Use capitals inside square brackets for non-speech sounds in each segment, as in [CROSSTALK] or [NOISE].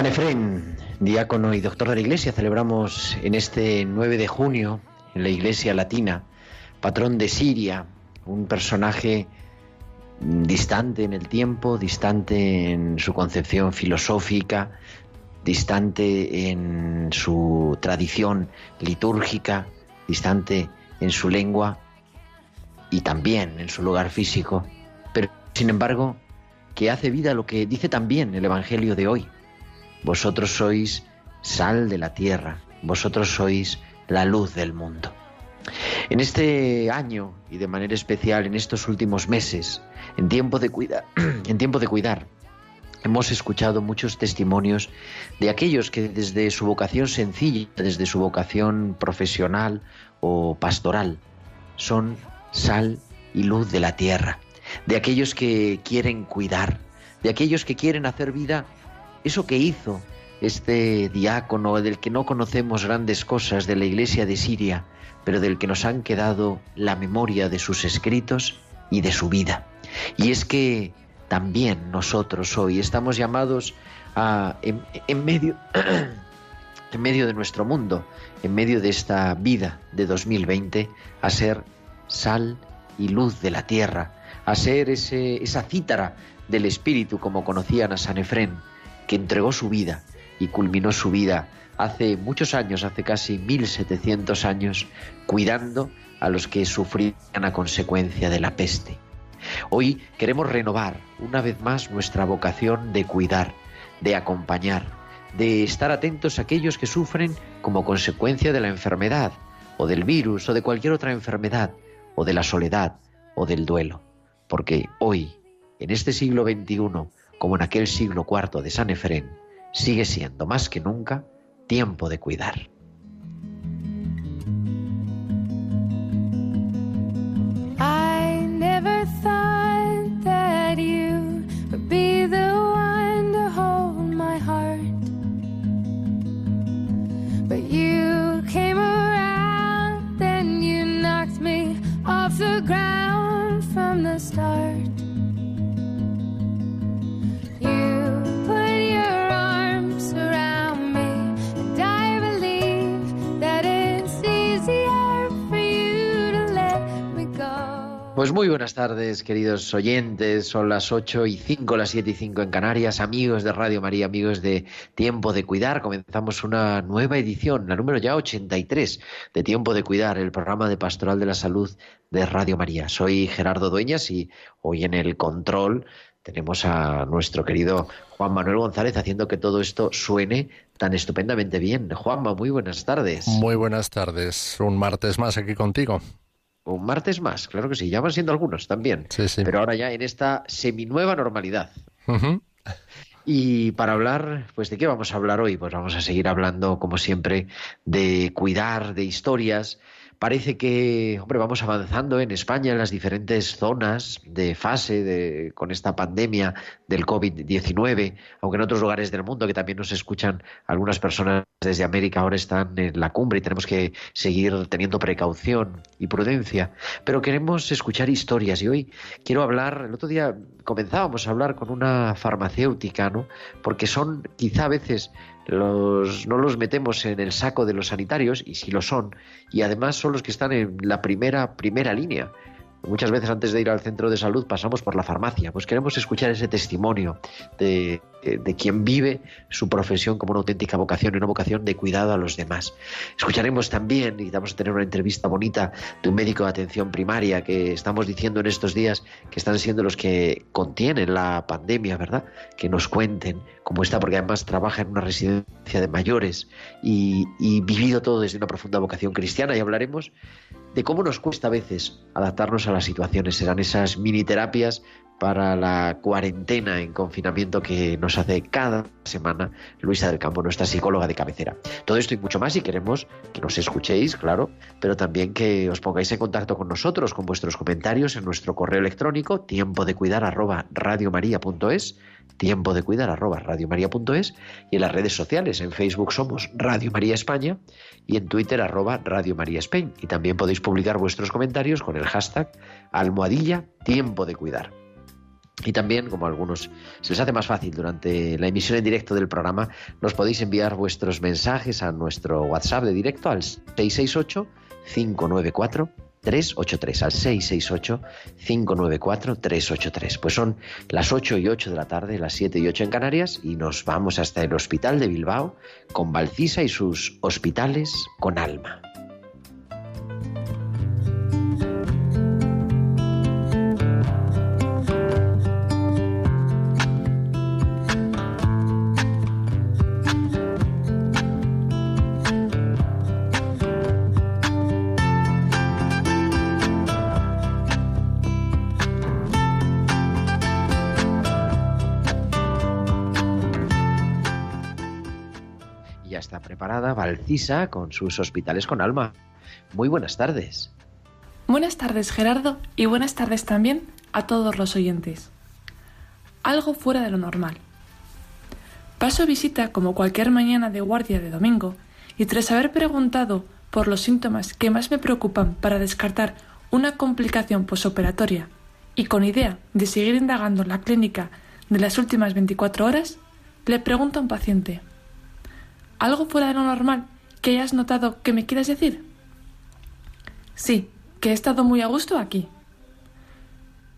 San diácono y doctor de la Iglesia, celebramos en este 9 de junio en la Iglesia Latina, patrón de Siria, un personaje distante en el tiempo, distante en su concepción filosófica, distante en su tradición litúrgica, distante en su lengua y también en su lugar físico, pero sin embargo que hace vida lo que dice también el Evangelio de hoy. Vosotros sois sal de la tierra, vosotros sois la luz del mundo. En este año y de manera especial en estos últimos meses, en tiempo de [CLEARS THROAT] en tiempo de cuidar, hemos escuchado muchos testimonios de aquellos que desde su vocación sencilla, desde su vocación profesional o pastoral, son sal y luz de la tierra, de aquellos que quieren cuidar, de aquellos que quieren hacer vida eso que hizo este diácono del que no conocemos grandes cosas de la iglesia de Siria, pero del que nos han quedado la memoria de sus escritos y de su vida. Y es que también nosotros hoy estamos llamados a, en, medio, [CLEARS THROAT] en medio de nuestro mundo, en medio de esta vida de 2020, a ser sal y luz de la tierra, a ser ese, esa cítara del Espíritu, como conocían a San Efrén, que entregó su vida y culminó su vida hace muchos años, hace casi 1700 años, cuidando a los que sufrían a consecuencia de la peste. Hoy queremos renovar una vez más nuestra vocación de cuidar, de acompañar, de estar atentos a aquellos que sufren como consecuencia de la enfermedad, o del virus, o de cualquier otra enfermedad, o de la soledad, o del duelo. Porque hoy, en este siglo XXI, como en aquel siglo IV de San Efrén, sigue siendo más que nunca tiempo de cuidar. Tardes, queridos oyentes. Son las 8 y 5, las 7 y 5 en Canarias. Amigos de Radio María, amigos de Tiempo de Cuidar. Comenzamos una nueva edición, la número ya 83 de Tiempo de Cuidar, el programa de Pastoral de la Salud de Radio María. Soy Gerardo Dueñas y hoy en el control tenemos a nuestro querido Juan Manuel González haciendo que todo esto suene tan estupendamente bien. Juanma, muy buenas tardes. Muy buenas tardes. Un martes más aquí contigo. Un martes más, claro que sí, ya van siendo algunos también. Sí, sí. Pero ahora ya en esta seminueva normalidad. Y para hablar, pues de qué vamos a hablar hoy? Pues vamos a seguir hablando, como siempre, de cuidar, de historias. Parece que, hombre, vamos avanzando en España en las diferentes zonas de fase de, con esta pandemia del COVID-19, aunque en otros lugares del mundo que también nos escuchan algunas personas desde América ahora están en la cumbre y tenemos que seguir teniendo precaución y prudencia. Pero queremos escuchar historias y hoy quiero hablar, el otro día comenzábamos a hablar con una farmacéutica, ¿no? Porque son quizá a veces los, no los metemos en el saco de los sanitarios, y sí lo son, y además son los que están en la primera, primera línea Muchas veces antes de ir al centro de salud pasamos por la farmacia. Pues queremos escuchar ese testimonio de, de quien vive su profesión como una auténtica vocación y una vocación de cuidado a los demás. Escucharemos también, y vamos a tener una entrevista bonita de un médico de atención primaria que estamos diciendo en estos días que están siendo los que contienen la pandemia, ¿verdad? Que nos cuenten cómo está, porque además trabaja en una residencia de mayores y, y vivido todo desde una profunda vocación cristiana. Y hablaremos de cómo nos cuesta a veces adaptarnos a las situaciones. Serán esas mini terapias para la cuarentena en confinamiento que nos hace cada semana Luisa del Campo, nuestra psicóloga de cabecera. Todo esto y mucho más y queremos que nos escuchéis, claro, pero también que os pongáis en contacto con nosotros, con vuestros comentarios en nuestro correo electrónico tiempo de cuidar arroba tiempo de cuidar arroba radiomaria.es y en las redes sociales. En Facebook somos Radio María España y en Twitter arroba Radio María Spain. Y también podéis publicar vuestros comentarios con el hashtag almohadilla tiempo de cuidar. Y también, como a algunos se les hace más fácil durante la emisión en directo del programa, nos podéis enviar vuestros mensajes a nuestro WhatsApp de directo al 668 594 383 al 668 594 383. Pues son las 8 y 8 de la tarde, las 7 y 8 en Canarias y nos vamos hasta el Hospital de Bilbao con Valcisa y sus hospitales con alma. Valcisa con sus hospitales con alma. Muy buenas tardes. Buenas tardes Gerardo y buenas tardes también a todos los oyentes. Algo fuera de lo normal. Paso visita como cualquier mañana de guardia de domingo y tras haber preguntado por los síntomas que más me preocupan para descartar una complicación posoperatoria y con idea de seguir indagando en la clínica de las últimas 24 horas, le pregunto a un paciente, ¿Algo fuera de lo normal que hayas notado que me quieras decir? Sí, que he estado muy a gusto aquí.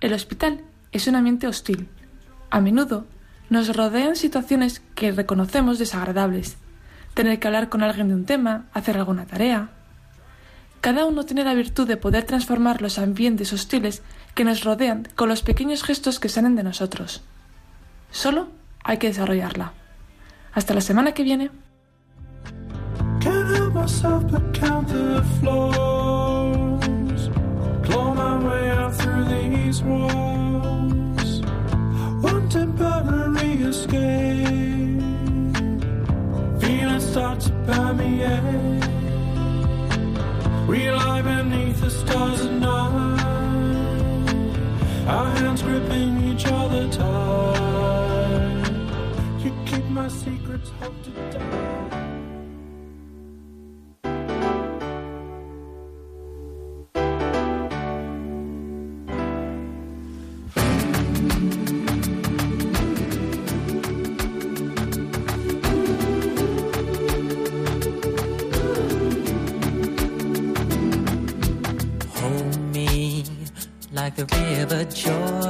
El hospital es un ambiente hostil. A menudo nos rodean situaciones que reconocemos desagradables. Tener que hablar con alguien de un tema, hacer alguna tarea. Cada uno tiene la virtud de poder transformar los ambientes hostiles que nos rodean con los pequeños gestos que salen de nosotros. Solo hay que desarrollarla. Hasta la semana que viene. Can't help myself but count the floors. Claw my way out through these walls. One temporary escape. Feelings start to permeate. We lie beneath the stars at night. Our hands gripping each other tight. You keep my secrets, hope to die.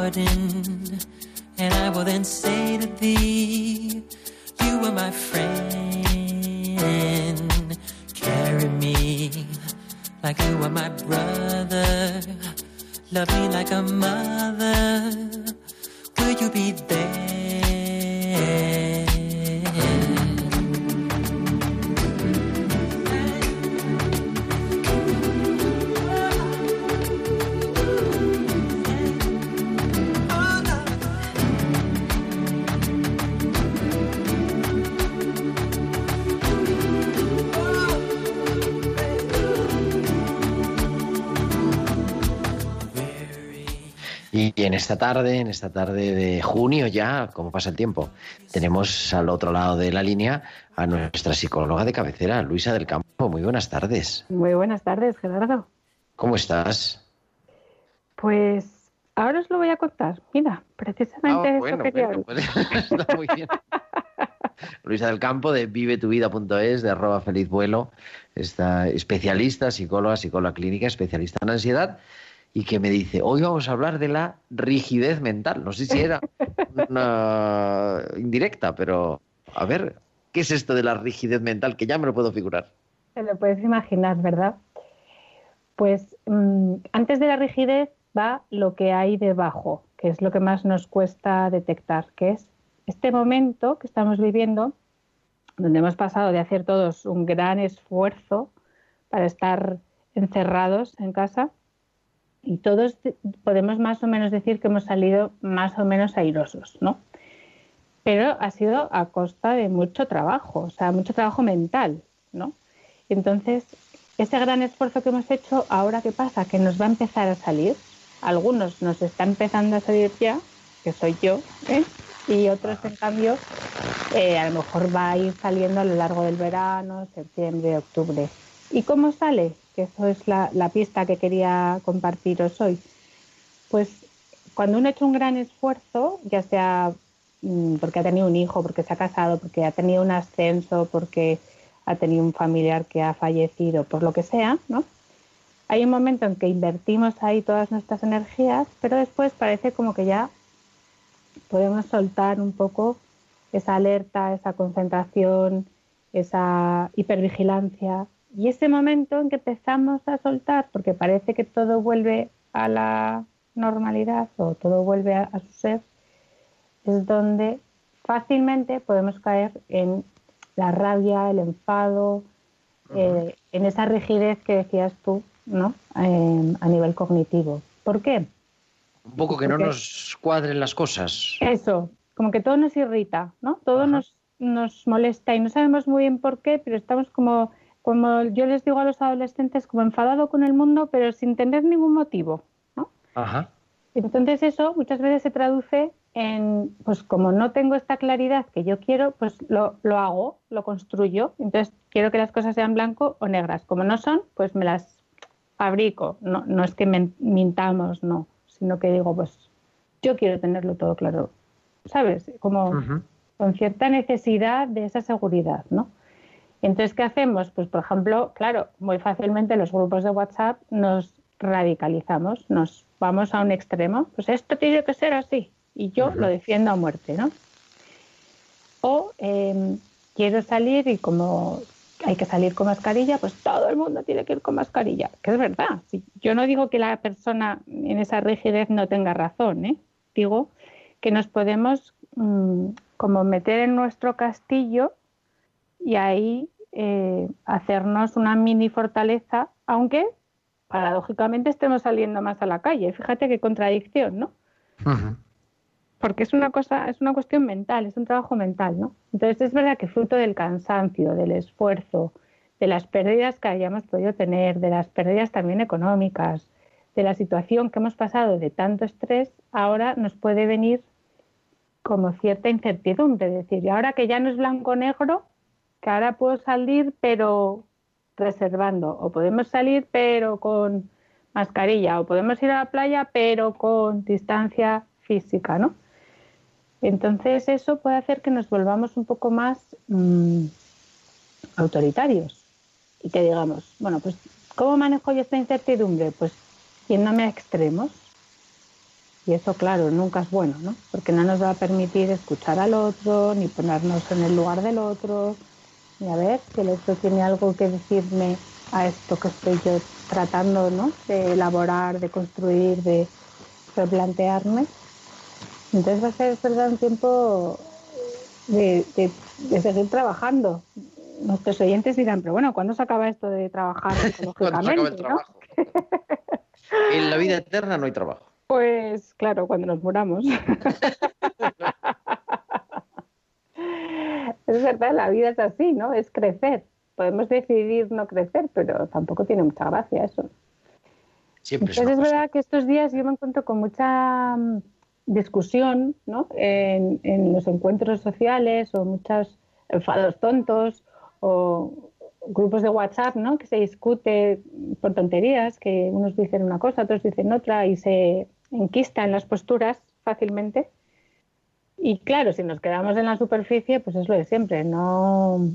garden. Tarde, en esta tarde de junio ya, como pasa el tiempo, tenemos al otro lado de la línea a nuestra psicóloga de cabecera, Luisa del Campo. Muy buenas tardes. Muy buenas tardes, Gerardo. ¿Cómo estás? Pues ahora os lo voy a contar. Mira, precisamente Ah, eso bueno, quería bueno, pues, [LAUGHS] está muy bien. [LAUGHS] Luisa del Campo de vivetuvida.es, de arroba feliz vuelo, esta especialista, psicóloga, psicóloga clínica, especialista en ansiedad y que me dice, hoy vamos a hablar de la rigidez mental. No sé si era una indirecta, pero a ver, ¿qué es esto de la rigidez mental? Que ya me lo puedo figurar. Te lo puedes imaginar, ¿verdad? Pues mm, antes de la rigidez va lo que hay debajo, que es lo que más nos cuesta detectar, que es este momento que estamos viviendo, donde hemos pasado de hacer todos un gran esfuerzo para estar encerrados en casa y todos podemos más o menos decir que hemos salido más o menos airosos, ¿no? Pero ha sido a costa de mucho trabajo, o sea, mucho trabajo mental, ¿no? Entonces, ese gran esfuerzo que hemos hecho, ahora qué pasa, que nos va a empezar a salir. Algunos nos está empezando a salir ya, que soy yo, ¿eh? y otros, en cambio, eh, a lo mejor va a ir saliendo a lo largo del verano, septiembre, octubre. ¿Y cómo sale? Que eso es la, la pista que quería compartiros hoy. Pues cuando uno ha hecho un gran esfuerzo, ya sea mm, porque ha tenido un hijo, porque se ha casado, porque ha tenido un ascenso, porque ha tenido un familiar que ha fallecido, por lo que sea, ¿no? Hay un momento en que invertimos ahí todas nuestras energías, pero después parece como que ya podemos soltar un poco esa alerta, esa concentración, esa hipervigilancia. Y ese momento en que empezamos a soltar, porque parece que todo vuelve a la normalidad o todo vuelve a, su ser, es donde fácilmente podemos caer en la rabia, el enfado, eh, en esa rigidez que decías tú, ¿no? Eh, a nivel cognitivo. ¿Por qué? Un poco que no nos cuadren las cosas. Eso, como que todo nos irrita, ¿no? Todo nos, nos molesta y no sabemos muy bien por qué, pero estamos como, como yo les digo a los adolescentes, como enfadado con el mundo, pero sin tener ningún motivo, ¿no? Ajá. Entonces eso muchas veces se traduce en, pues como no tengo esta claridad que yo quiero, pues lo, lo hago, lo construyo. Entonces quiero que las cosas sean blanco o negras. Como no son, pues me las fabrico. No, no es que mintamos, no sino que digo, pues yo quiero tenerlo todo claro, ¿sabes? Como con cierta necesidad de esa seguridad, ¿no? Entonces, ¿qué hacemos? Pues, por ejemplo, claro, muy fácilmente los grupos de WhatsApp nos radicalizamos, nos vamos a un extremo, pues esto tiene que ser así, y yo lo defiendo a muerte, ¿no? O em, quiero salir y como hay que salir con mascarilla, pues todo el mundo tiene que ir con mascarilla, que es verdad. Yo no digo que la persona en esa rigidez no tenga razón, ¿eh? digo que nos podemos mm, como meter en nuestro castillo y ahí eh, hacernos una mini fortaleza, aunque paradójicamente estemos saliendo más a la calle. Fíjate qué contradicción, ¿no? porque es una cosa, es una cuestión mental, es un trabajo mental, ¿no? Entonces es verdad que fruto del cansancio, del esfuerzo, de las pérdidas que hayamos podido tener, de las pérdidas también económicas, de la situación que hemos pasado de tanto estrés, ahora nos puede venir como cierta incertidumbre, es decir, y ahora que ya no es blanco-negro, que ahora puedo salir pero reservando, o podemos salir pero con mascarilla, o podemos ir a la playa pero con distancia física, ¿no? Entonces eso puede hacer que nos volvamos un poco más mm, autoritarios y que digamos, bueno, pues ¿cómo manejo yo esta incertidumbre? Pues yéndome a extremos. Y eso, claro, nunca es bueno, ¿no? Porque no nos va a permitir escuchar al otro, ni ponernos en el lugar del otro, ni a ver si el otro tiene algo que decirme a esto que estoy yo tratando, ¿no? De elaborar, de construir, de replantearme. Entonces va a ser verdad un tiempo de, seguir trabajando. Nuestros oyentes dirán, pero bueno, ¿cuándo se acaba esto de trabajar [LAUGHS] ecológicamente? en la vida eterna no hay trabajo. Pues claro, cuando nos muramos. [LAUGHS] es verdad, la vida es así, ¿no? Es crecer. Podemos decidir no crecer, pero tampoco tiene mucha gracia eso. Siempre Entonces es verdad que estos días yo me encuentro con mucha discusión ¿no? en, los encuentros sociales o muchos enfados tontos o grupos de WhatsApp ¿no? que se discute por tonterías, que unos dicen una cosa, otros dicen otra y se enquista en las posturas fácilmente. Y claro, si nos quedamos en la superficie, pues es lo de siempre, no,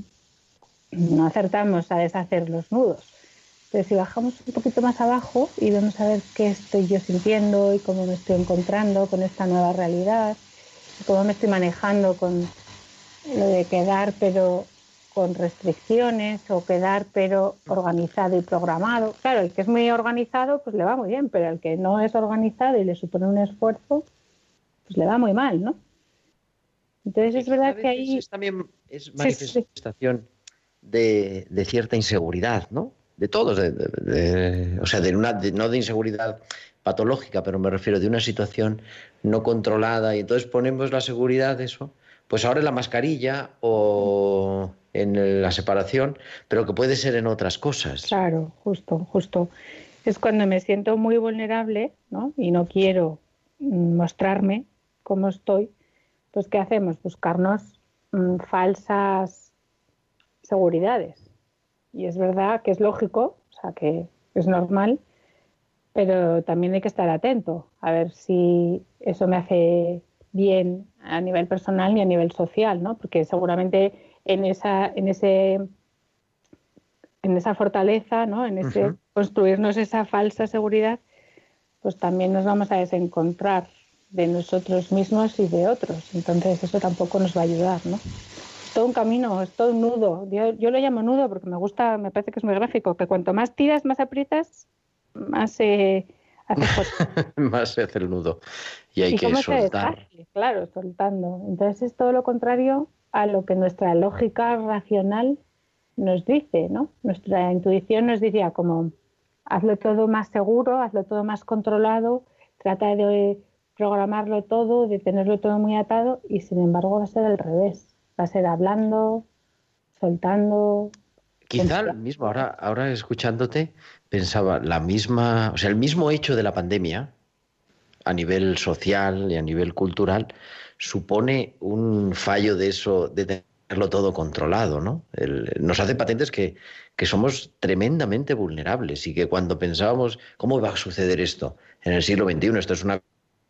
no acertamos a deshacer los nudos. Pero si bajamos un poquito más abajo y vamos a ver qué estoy yo sintiendo y cómo me estoy encontrando con esta nueva realidad, cómo me estoy manejando con lo de quedar pero con restricciones o quedar pero organizado y programado. Claro, el que es muy organizado pues le va muy bien, pero el que no es organizado y le supone un esfuerzo, pues le va muy mal, ¿no? Entonces es verdad que ahí... Es también es manifestación De, de cierta inseguridad, ¿no? de todos, o sea, de una, no de inseguridad patológica, pero me refiero de una situación no controlada y entonces ponemos la seguridad, eso, pues ahora en la mascarilla o en la separación, pero que puede ser en otras cosas. Claro, justo, justo. Es cuando me siento muy vulnerable ¿no? y no quiero mostrarme cómo estoy, pues ¿qué hacemos? Buscarnos mm, falsas seguridades y es verdad que es lógico, o sea, que es normal, pero también hay que estar atento a ver si eso me hace bien a nivel personal y a nivel social, ¿no? Porque seguramente en esa, en ese, en esa fortaleza, ¿no? En ese construirnos esa falsa seguridad, pues también nos vamos a desencontrar de nosotros mismos y de otros. Entonces eso tampoco nos va a ayudar, ¿no? todo un camino, es todo un nudo. Yo, lo llamo nudo porque me gusta, me parece que es muy gráfico, que cuanto más tiras, más aprietas, más se hace [LAUGHS] más se hace el nudo. Y hay que soltar. claro, soltando. Entonces es todo lo contrario a lo que nuestra lógica racional nos dice, ¿no? Nuestra intuición nos diría como hazlo todo más seguro, hazlo todo más controlado, trata de programarlo todo, de tenerlo todo muy atado y sin embargo va a ser al revés va a ser hablando, soltando. Quizá el mismo, ahora, ahora escuchándote, pensaba, la misma, o sea, el mismo hecho de la pandemia, a nivel social y a nivel cultural, supone un fallo de eso, de tenerlo todo controlado, ¿no? nos hace patentes que, que somos tremendamente vulnerables y que cuando pensábamos, ¿cómo va a suceder esto en el siglo XXI? Esto es una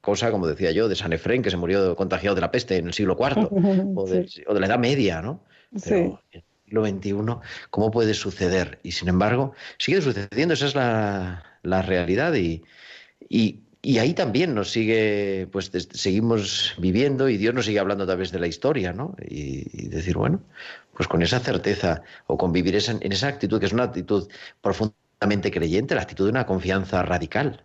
cosa, como decía yo, de San Efrén, que se murió contagiado de la peste en el siglo IV, [LAUGHS] o, de, la Edad Media, ¿no? Pero en el siglo XXI, ¿cómo puede suceder? Y sin embargo, sigue sucediendo, esa es la, realidad y, y, ahí también nos sigue, pues seguimos viviendo y Dios nos sigue hablando a través de la historia, ¿no? Y, decir, bueno, pues con esa certeza o convivir en esa actitud, que es una actitud profundamente creyente, la actitud de una confianza radical.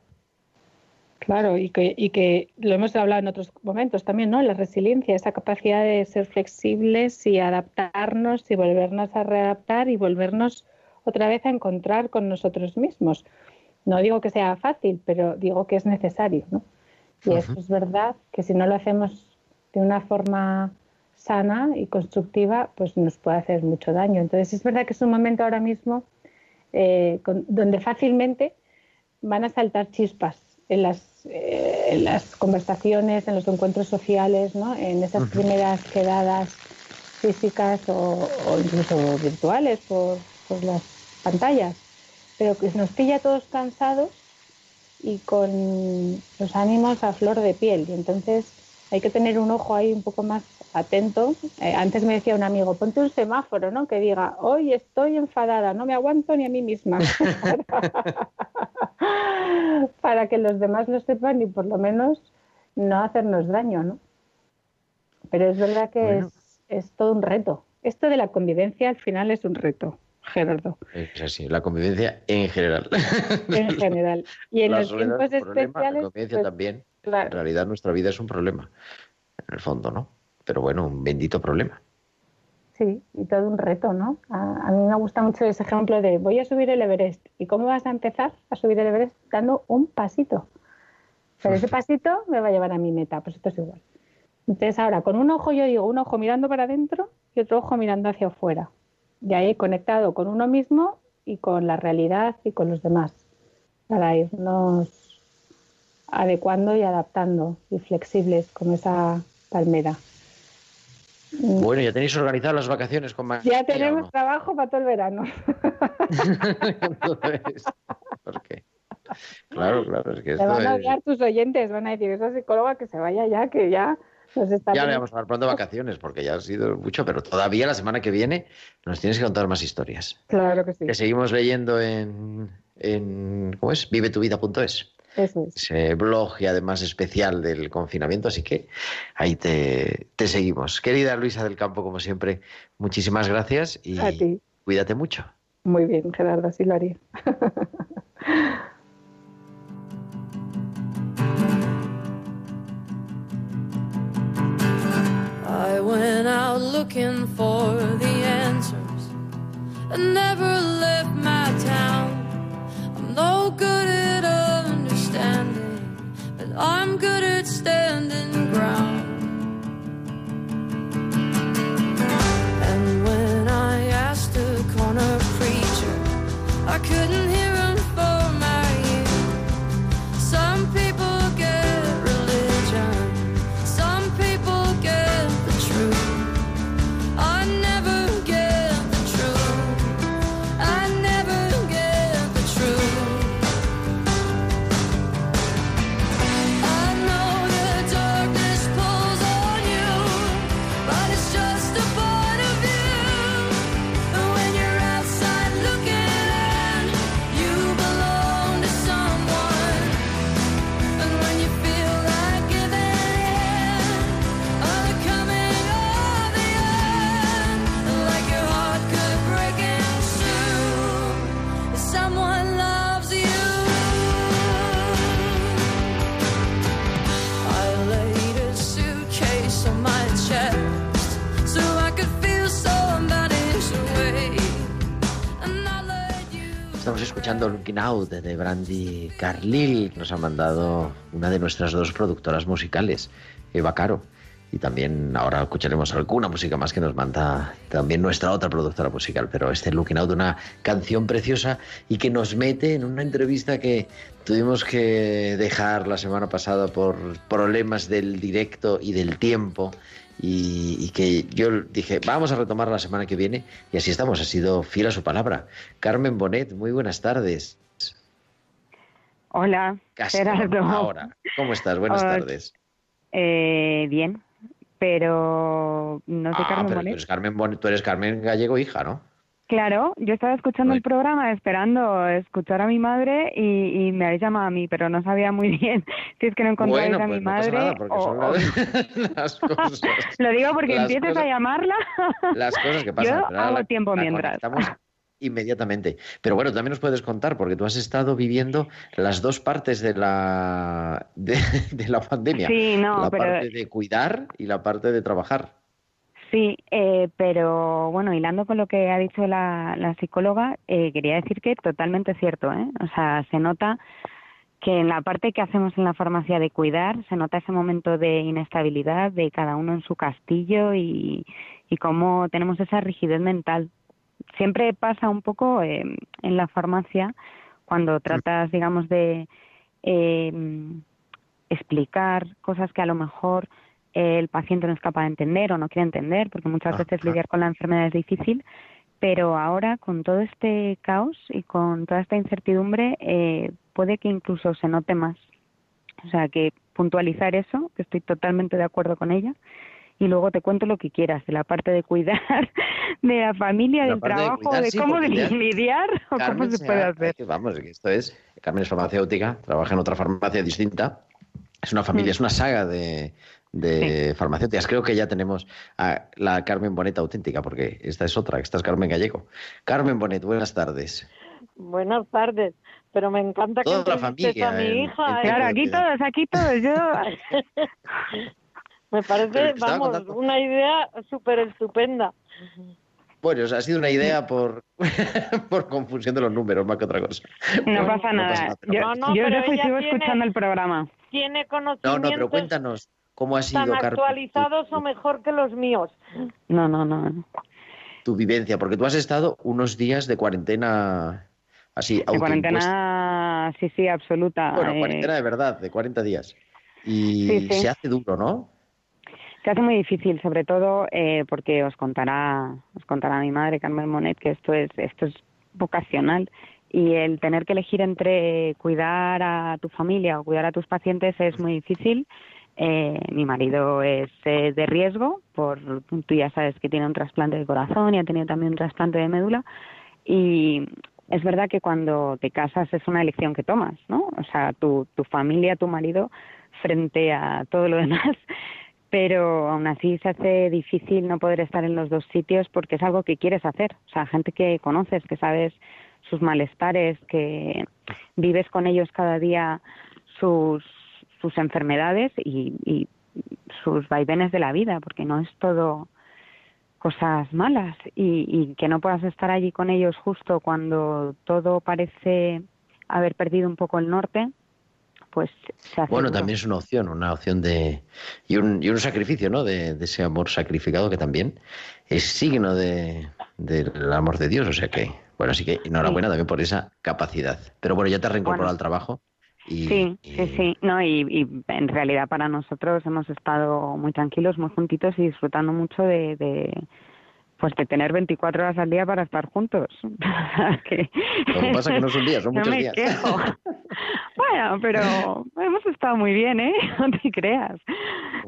Claro, y que, y que lo hemos hablado en otros momentos también, ¿no? La resiliencia, esa capacidad de ser flexibles y adaptarnos y volvernos a readaptar y volvernos otra vez a encontrar con nosotros mismos. No digo que sea fácil, pero digo que es necesario, ¿no? Y eso es verdad que si no lo hacemos de una forma sana y constructiva, pues nos puede hacer mucho daño. Entonces es verdad que es un momento ahora mismo eh, donde fácilmente van a saltar chispas en las eh, en las conversaciones, en los encuentros sociales, ¿no? en esas primeras quedadas físicas o, incluso virtuales por, las pantallas, pero que nos pilla todos cansados y con los ánimos a flor de piel. Y entonces hay que tener un ojo ahí un poco más atento. Eh, antes me decía un amigo, ponte un semáforo, ¿no? Que diga, hoy estoy enfadada, no me aguanto ni a mí misma. [LAUGHS] [LAUGHS] Para que los demás lo sepan y por lo menos no hacernos daño, ¿no? Pero es verdad que es, todo un reto. Esto de la convivencia al final es un reto. Gerardo. Es así, la convivencia en general. [LAUGHS] En general. Y en los tiempos especiales. La convivencia pues, también. En realidad nuestra vida es un problema, en el fondo, ¿no? pero bueno, un bendito problema. Sí, y todo un reto, ¿no? A, mí me gusta mucho ese ejemplo de voy a subir el Everest. ¿Y cómo vas a empezar a subir el Everest? Dando un pasito. Pero ese pasito me va a llevar a mi meta, pues esto es igual. Entonces ahora, con un ojo yo digo, un ojo mirando para adentro y otro ojo mirando hacia afuera. Y ahí conectado con uno mismo y con la realidad y con los demás. Para irnos adecuando y adaptando y flexibles como esa palmera. Bueno, ya tenéis organizadas las vacaciones con más. Ya tenemos trabajo para todo el verano. [LAUGHS] ¿por qué? Claro, claro, es que Te van a odiar tus oyentes, van a decir, esa psicóloga que se vaya ya, que ya Nos está Ya le vamos a dar pronto vacaciones porque ya ha sido mucho, pero todavía la semana que viene nos tienes que contar más historias. Claro que sí. Que seguimos leyendo en, en ¿cómo es? vivetuvida.es. Es. ese blog y además especial del confinamiento, así que ahí te, te seguimos. Querida Luisa del Campo, como siempre, muchísimas gracias y A ti. cuídate mucho. Muy bien, Gerardo, así lo haría. I went out looking for the answers and never left my town. Understanding, but I'm good at standing ground. And when I asked a corner preacher, I couldn't escuchando Looking Out de Brandy Carlil, nos ha mandado una de nuestras dos productoras musicales, Eva Caro. Y también ahora escucharemos alguna música más que nos manda también nuestra otra productora musical. Pero este Looking Out, una canción preciosa y que nos mete en una entrevista que tuvimos que dejar la semana pasada por problemas del directo y del tiempo. Y, y que yo dije, vamos a retomar la semana que viene. Y así estamos, ha sido fiel a su palabra. Carmen Bonet, muy buenas tardes. Hola, Casi Gerardo. ahora. ¿Cómo estás? Buenas tardes. Eh, bien, pero no sé, Ah, Carmen pero tú Bonet. eres Carmen Bonet, tú eres Carmen Gallego, hija, ¿no? Claro, yo estaba escuchando Ay. el programa esperando escuchar a mi madre y, y me habéis llamado a mí, pero no sabía muy [LAUGHS] bien si es que no encontráis bueno, a pues mi no madre nada, o- son o- las, [LAUGHS] cosas. [LAUGHS] Lo digo porque las empieces cosas- a llamarla. Las cosas que pasan. Yo hago la- tiempo la mientras. inmediatamente. Pero bueno, también nos puedes contar, porque tú has estado viviendo las dos partes de la, de, de la pandemia. Sí, no, la pero parte de cuidar y la parte de trabajar. Sí, eh, pero bueno, hilando con lo que ha dicho la, la psicóloga, eh, quería decir que totalmente cierto, ¿eh? O sea, se nota que en la parte que hacemos en la farmacia de cuidar, se nota ese momento de inestabilidad de cada uno en su castillo y, y cómo tenemos esa rigidez mental. Siempre pasa un poco eh, en la farmacia cuando tratas, digamos, de eh, explicar cosas que a lo mejor el paciente no es capaz de entender o no quiere entender, porque muchas Ah, veces claro. lidiar con la enfermedad es difícil, pero ahora con todo este caos y con toda esta incertidumbre eh, puede que incluso se note más. O sea, que puntualizar eso, que estoy totalmente de acuerdo con ella, y luego te cuento lo que quieras, de la parte de cuidar, [LAUGHS] de la familia, La del de trabajo, cuidar, de sí, cómo lidiar [LAUGHS] o cómo se puede ha- hacer. que Vamos, que esto es. Carmen es farmacéutica, trabaja en otra farmacia distinta. Es una familia, Mm. es una saga de, de farmacéuticas. Creo que ya tenemos a la Carmen Bonet auténtica, porque esta es otra, esta es Carmen Gallego. Carmen Bonet, buenas tardes. Buenas tardes, pero me encanta que Toda la entrevistes a familia mi en- hija. en ¿eh? Claro, aquí todos, aquí todos, yo... [LAUGHS] Me parece, vamos, contando- una idea súper estupenda. Bueno, o sea, ha sido una idea por, [LAUGHS] por confusión de los números, más que otra cosa. No pasa no nada. pasa nada, Yo, No, no, yo pero ella tiene- escuchando el programa. Tiene No, no, conocimientos pero cuéntanos cómo ha sido, tan Carmen, actualizados tu- o mejor que los míos. No, no, no. tu vivencia, porque tú has estado unos días de cuarentena así, De cuarentena, sí, sí, absoluta. Bueno, Eh, cuarentena de verdad, de 40 días. Y Sí, sí. se hace duro, ¿no? Se hace muy difícil, sobre todo eh, porque os contará, os contará mi madre, Carmen Monet, que esto es, esto es vocacional y el tener que elegir entre cuidar a tu familia o cuidar a tus pacientes es muy difícil. Eh, mi marido es eh, de riesgo, por tú ya sabes que tiene un trasplante de corazón y ha tenido también un trasplante de médula. Y es verdad que cuando te casas es una elección que tomas, ¿no? O sea, tu, tu familia, tu marido, frente a todo lo [LAUGHS] demás. Pero aún así se hace difícil no poder estar en los dos sitios porque es algo que quieres hacer. O sea, gente que conoces, que sabes sus malestares, que vives con ellos cada día sus, sus enfermedades y, y sus vaivenes de la vida, porque no es todo cosas malas y, y que no puedas estar allí con ellos justo cuando todo parece haber perdido un poco el norte, pues se hace Bueno, duro. también es una opción, una opción de... Y un, y un sacrificio, ¿no? De, de ese amor sacrificado que también es signo de, del amor de Dios. O sea que, bueno, así que enhorabuena también por esa capacidad. Pero bueno, ya te has reincorporado Bueno. al trabajo. Y, Sí, y- sí, sí. No, y, y en realidad para nosotros hemos estado muy tranquilos, muy juntitos y disfrutando mucho de, de pues de tener 24 horas al día para estar juntos. [LAUGHS] que, Lo que pasa es que no son días, son [LAUGHS] no muchos me días. quejo. [LAUGHS] bueno, pero hemos estado muy bien, ¿eh? No te creas.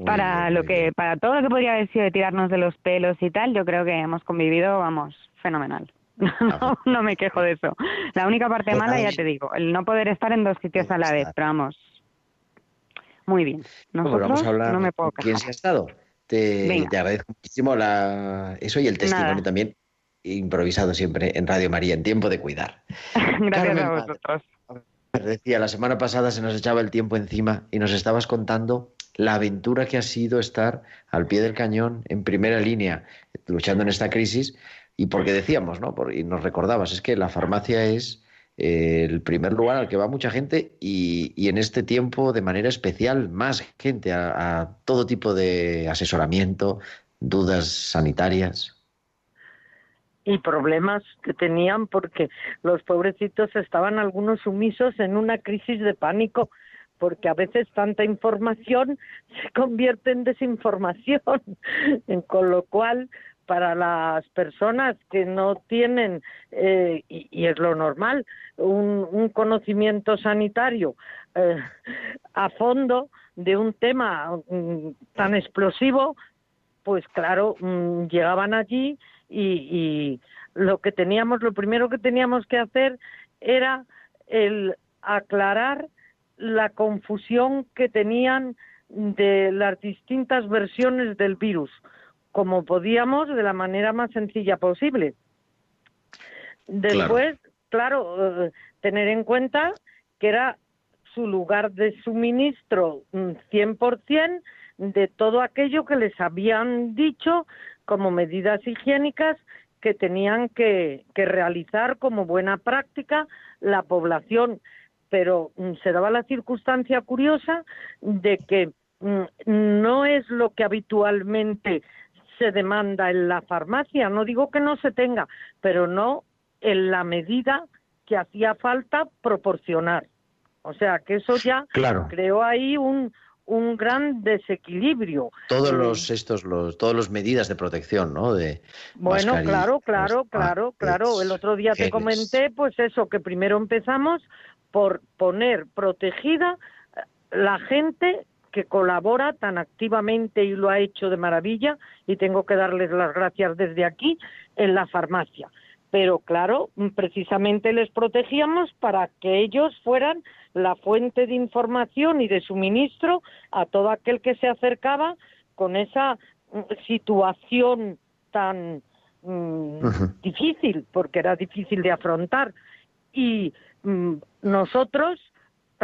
Para lo que, bien. para todo lo que podría haber sido de tirarnos de los pelos y tal, yo creo que hemos convivido, vamos, fenomenal. [LAUGHS] No, no me quejo de eso. La única parte Pues mala, ya te digo, el no poder estar en dos sitios a la vez, pero vamos, muy bien. Nosotros vamos a hablar no me puedo quién se ha estado. Te, agradezco muchísimo la, eso y el testimonio Nada. también improvisado siempre en Radio María, en tiempo de cuidar. [LAUGHS] Gracias Carmen a vosotros. Decía, la semana pasada se nos echaba el tiempo encima y nos estabas contando la aventura que ha sido estar al pie del cañón, en primera línea, luchando en esta crisis. Y porque decíamos, ¿no? Y nos recordabas, es que la farmacia es eh, el primer lugar al que va mucha gente y, y en este tiempo, de manera especial, más gente a, a todo tipo de asesoramiento, dudas sanitarias. y problemas que tenían porque los pobrecitos estaban algunos sumisos en una crisis de pánico porque a veces tanta información [LAUGHS] se convierte en desinformación, [LAUGHS] con lo cual para las personas que no tienen, eh, y, es lo normal, un, un conocimiento sanitario eh, a fondo de un tema mm, tan explosivo, pues claro, mm, llegaban allí y, y lo que teníamos, lo primero que teníamos que hacer era el aclarar la confusión que tenían de las distintas versiones del virus, como podíamos de la manera más sencilla posible. Después, claro, eh, tener en cuenta que era su lugar de suministro mm, 100% de todo aquello que les habían dicho como medidas higiénicas que tenían que, que realizar como buena práctica la población. Pero mm, se daba la circunstancia curiosa de que mm, no es lo que habitualmente se demanda en la farmacia. No digo que no se tenga, pero no en la medida que hacía falta proporcionar. O sea, que eso ya Claro. creó ahí un, un gran desequilibrio. Todos los estos, los, todas las medidas de protección, ¿no? De Bueno, claro, claro, ah, claro, claro. El otro día te comenté, pues eso, que primero empezamos por poner protegida la gente que colabora tan activamente y lo ha hecho de maravilla y tengo que darles las gracias desde aquí en la farmacia. Pero claro, precisamente les protegíamos para que ellos fueran la fuente de información y de suministro a todo aquel que se acercaba con esa mm, situación tan mm, difícil, porque era difícil de afrontar. Y mm, nosotros,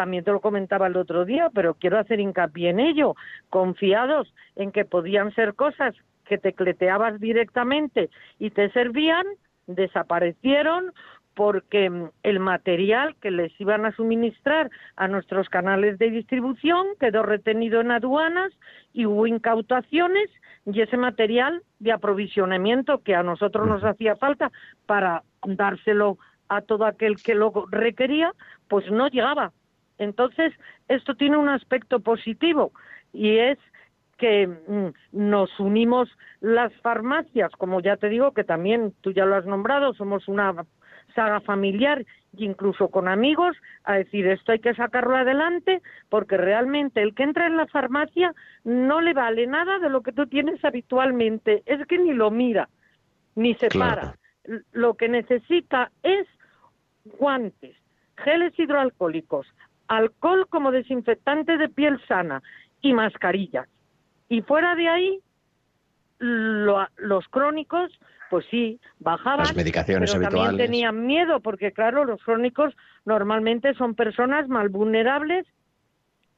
también te lo comentaba el otro día, pero quiero hacer hincapié en ello, confiados en que podían ser cosas que te cleteabas directamente y te servían, desaparecieron porque mm, el material que les iban a suministrar a nuestros canales de distribución quedó retenido en aduanas y hubo incautaciones y ese material de aprovisionamiento que a nosotros nos hacía falta para dárselo a todo aquel que lo requería, pues no llegaba. Entonces, esto tiene un aspecto positivo y es que mm, nos unimos las farmacias, como ya te digo, que también tú ya lo has nombrado, somos una saga familiar e incluso con amigos a decir esto hay que sacarlo adelante porque realmente el que entra en la farmacia no le vale nada de lo que tú tienes habitualmente, es que ni lo mira, ni se para. Lo que necesita es guantes, geles hidroalcohólicos, alcohol como desinfectante de piel sana y mascarillas. Y fuera de ahí, los crónicos, pues sí, bajaban. Las medicaciones pero habituales. También tenían miedo, porque claro, los crónicos normalmente son personas mal vulnerables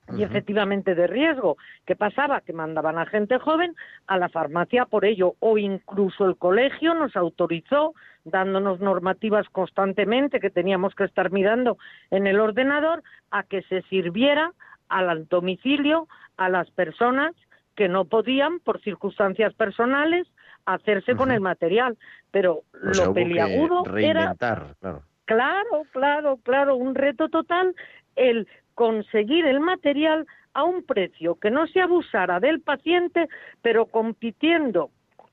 y efectivamente de riesgo. ¿Qué pasaba? Que mandaban a gente joven a la farmacia por ello, o incluso el colegio nos autorizó, dándonos normativas constantemente que teníamos que estar mirando en el ordenador, a que se sirviera al domicilio a las personas que no podían, por circunstancias personales, hacerse con el material. Pero O sea, lo peliagudo era claro. Claro, claro, claro, un reto total el conseguir el material a un precio que no se abusara del paciente, pero compitiendo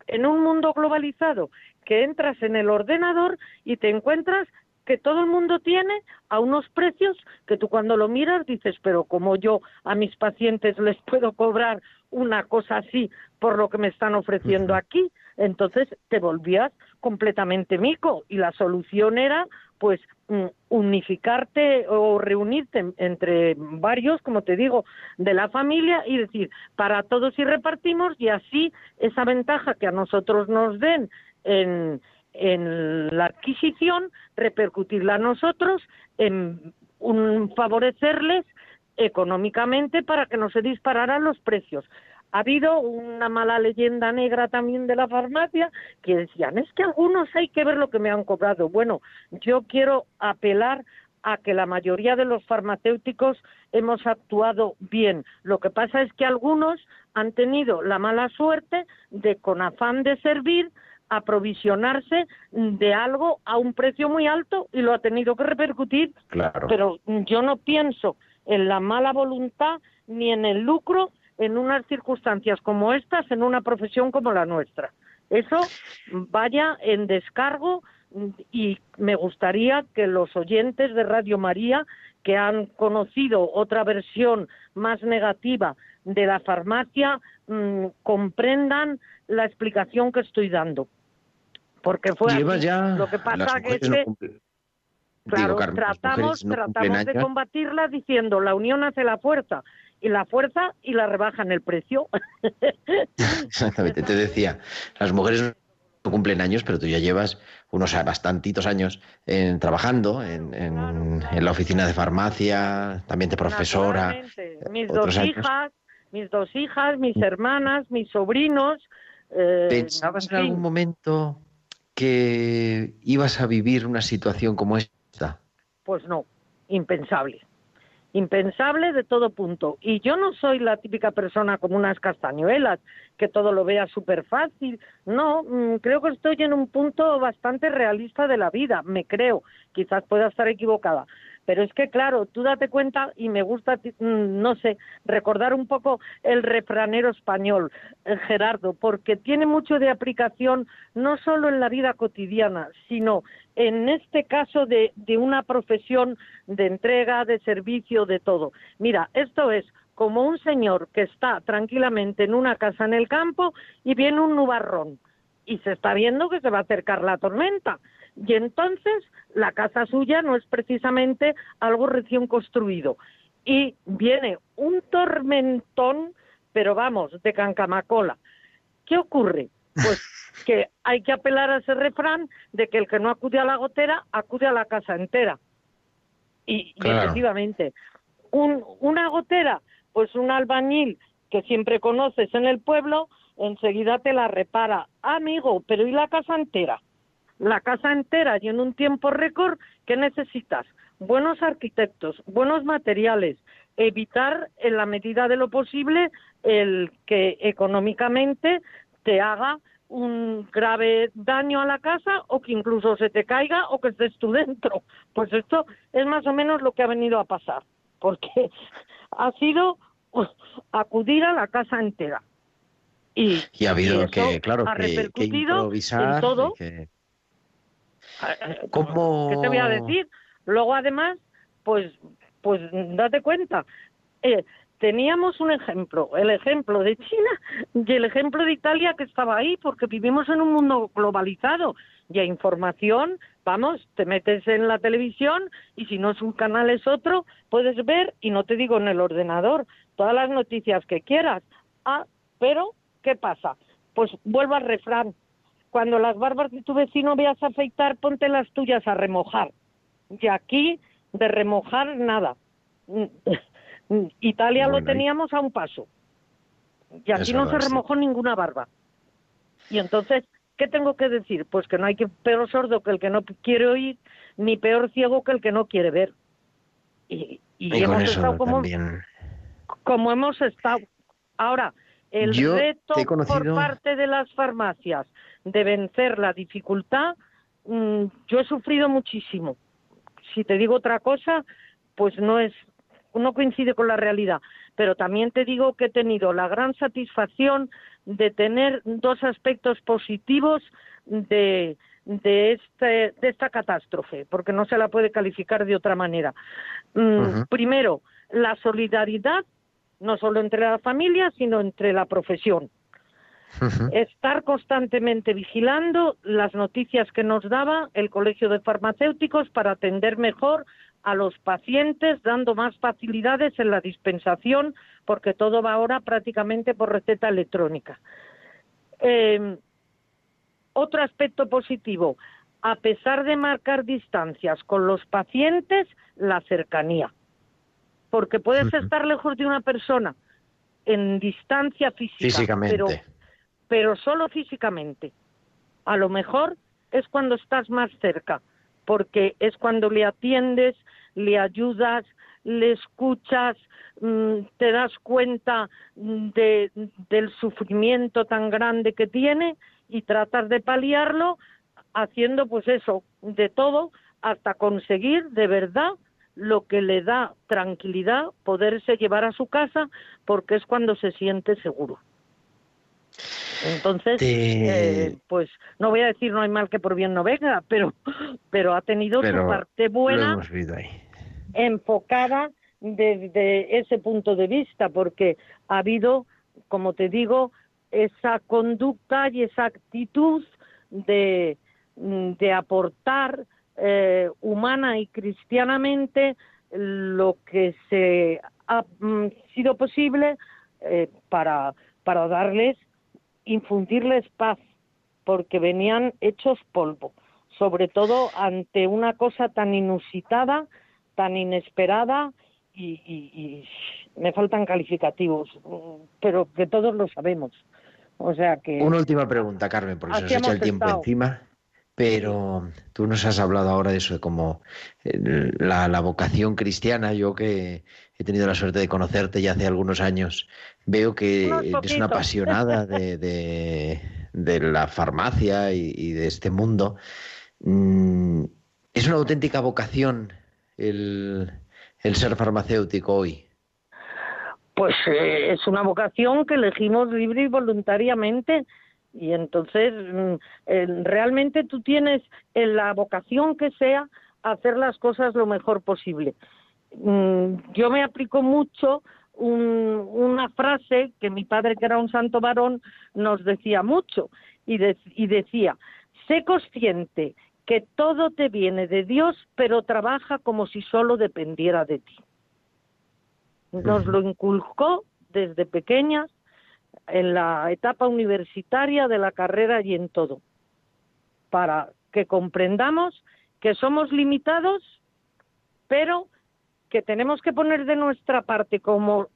en un mundo globalizado que entras en el ordenador y te encuentras que todo el mundo tiene a unos precios que tú cuando lo miras dices, pero como yo a mis pacientes les puedo cobrar una cosa así por lo que me están ofreciendo aquí, entonces te volvías completamente mico. Y la solución era pues unificarte o reunirte en- entre varios, como te digo, de la familia y decir, para todos y repartimos y así esa ventaja que a nosotros nos den en, en la adquisición, repercutirla a nosotros en un, favorecerles económicamente para que no se dispararan los precios. Ha habido una mala leyenda negra también de la farmacia que decían, es que algunos hay que ver lo que me han cobrado. Bueno, yo quiero apelar a que la mayoría de los farmacéuticos hemos actuado bien. Lo que pasa es que algunos han tenido la mala suerte de, con afán de servir, aprovisionarse de algo a un precio muy alto y lo ha tenido que repercutir. Claro. Pero yo no pienso en la mala voluntad ni en el lucro en unas circunstancias como estas, en una profesión como la nuestra. Eso vaya en descargo y me gustaría que los oyentes de Radio María que han conocido otra versión más negativa de la farmacia mm, comprendan la explicación que estoy dando. Porque fue así. ya lo que pasa que es no que Claro, Digo, Carmen, las tratamos, no tratamos de combatirla diciendo la unión hace la fuerza y la fuerza y la rebaja en el precio. [LAUGHS] Exactamente, te decía, las mujeres no cumplen años, pero tú ya llevas unos bastantitos años en- trabajando en, en- en la oficina de farmacia, también de profesora. Mis otros dos años. hijas, mis dos hijas, mis hermanas, mis sobrinos. eh, ¿Pensabas en en fin, algún momento que ibas a vivir una situación como esta? Pues no, impensable. Impensable de todo punto. Y yo no soy la típica persona como unas castañuelas, que todo lo vea súper fácil. No, mm, creo que estoy en un punto bastante realista de la vida, me creo. Quizás pueda estar equivocada. Pero es que, claro, tú date cuenta, y me gusta, mm, no sé, recordar un poco el refranero español, eh, Gerardo, porque tiene mucho de aplicación no solo en la vida cotidiana, sino en este caso de, de una profesión de entrega, de servicio, de todo. Mira, esto es como un señor que está tranquilamente en una casa en el campo y viene un nubarrón y se está viendo que se va a acercar la tormenta. Y entonces la casa suya no es precisamente algo recién construido. Y viene un tormentón, pero vamos, de cancamacola. ¿Qué ocurre? Pues [LAUGHS] que hay que apelar a ese refrán de que el que no acude a la gotera acude a la casa entera. Y, y efectivamente, un, una gotera, pues un albañil que siempre conoces en el pueblo, enseguida te la repara. Amigo, pero ¿y la casa entera? La casa entera y en un tiempo récord, ¿qué necesitas? Buenos arquitectos, buenos materiales, evitar en la medida de lo posible el que económicamente te haga un grave daño a la casa o que incluso se te caiga o que estés tú dentro. Pues esto es más o menos lo que ha venido a pasar, porque [LAUGHS] ha sido acudir a la casa entera. Y, Y ha habido y que, claro, ha que, que repercutido improvisar. en todo. que- ¿Cómo- ¿Qué te voy a decir? Luego, además, pues, pues date cuenta, eh, teníamos un ejemplo, el ejemplo de China y el ejemplo de Italia que estaba ahí, porque vivimos en un mundo globalizado y hay información, vamos, te metes en la televisión y si no es un canal es otro, puedes ver, y no te digo en el ordenador, todas las noticias que quieras. Ah, pero, ¿qué pasa? Pues vuelvo al refrán. Cuando las barbas de tu vecino veas afeitar, ponte las tuyas a remojar. Y aquí, de remojar, nada. [LAUGHS] Italia lo teníamos a un paso. Y aquí no se remojó ninguna barba. Y entonces, ¿qué tengo que decir? Pues que no hay que peor sordo que el que no quiere oír, ni peor ciego que el que no quiere ver. Y, hemos estado como, como hemos estado. Ahora, el reto por parte de las farmacias de vencer la dificultad, mm, yo he sufrido muchísimo. Si te digo otra cosa, pues no es no coincide con la realidad, pero también te digo que he tenido la gran satisfacción de tener dos aspectos positivos de, de, este, de esta catástrofe, porque no se la puede calificar de otra manera. Mm, primero, la solidaridad, no solo entre la familia, sino entre la profesión. Estar constantemente vigilando las noticias que nos daba el Colegio de Farmacéuticos para atender mejor a los pacientes, dando más facilidades en la dispensación, porque todo va ahora prácticamente por receta electrónica. Em, otro aspecto positivo, a pesar de marcar distancias con los pacientes, la cercanía. Porque puedes estar lejos de una persona en distancia física, Pero, pero solo físicamente. A lo mejor es cuando estás más cerca porque es cuando le atiendes, le ayudas, le escuchas, mm, te das cuenta de, del sufrimiento tan grande que tiene y tratas de paliarlo haciendo pues eso, de todo, hasta conseguir de verdad lo que le da tranquilidad, poderse llevar a su casa, porque es cuando se siente seguro. Entonces, eh, pues no voy a decir no hay mal que por bien no venga, pero, pero ha tenido su parte buena enfocada desde ese punto de vista, porque ha habido, como te digo, esa conducta y esa actitud de, de aportar eh, humana y cristianamente lo que se ha mm, sido posible eh, para, para darles infundirles paz, porque venían hechos polvo, sobre todo ante una cosa tan inusitada, tan inesperada y, me faltan calificativos, pero que todos lo sabemos. O sea que. Una última pregunta, Carmen, porque se nos echa el tiempo encima. Pero tú nos has hablado ahora de eso, de como eh, la, la, vocación cristiana. Yo que he tenido la suerte de conocerte ya hace algunos años, veo que eres una apasionada [LAUGHS] de, la farmacia y, de este mundo. Mm, ¿Es una auténtica vocación el, ser farmacéutico hoy? Pues eh, es una vocación que elegimos libre y voluntariamente. Y entonces, mm, realmente tú tienes en la vocación que sea hacer las cosas lo mejor posible. Mm, yo me aplico mucho una frase que mi padre, que era un santo varón, nos decía mucho y, y decía, sé consciente que todo te viene de Dios, pero trabaja como si solo dependiera de ti. Nos lo inculcó desde pequeñas, en la etapa universitaria de la carrera y en todo, para que comprendamos que somos limitados, pero que tenemos que poner de nuestra parte como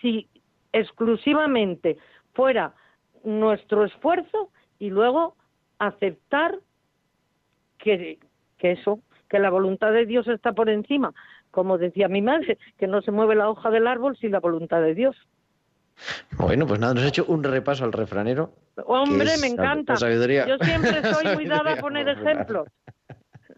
si exclusivamente fuera nuestro esfuerzo y luego aceptar que, eso, que la voluntad de Dios está por encima, como decía mi madre, que no se mueve la hoja del árbol sin la voluntad de Dios. Bueno, pues nada, nos ha hecho un repaso al refranero. Hombre, me encanta. Yo siempre [LAUGHS] soy muy dada a poner ejemplos. [LAUGHS]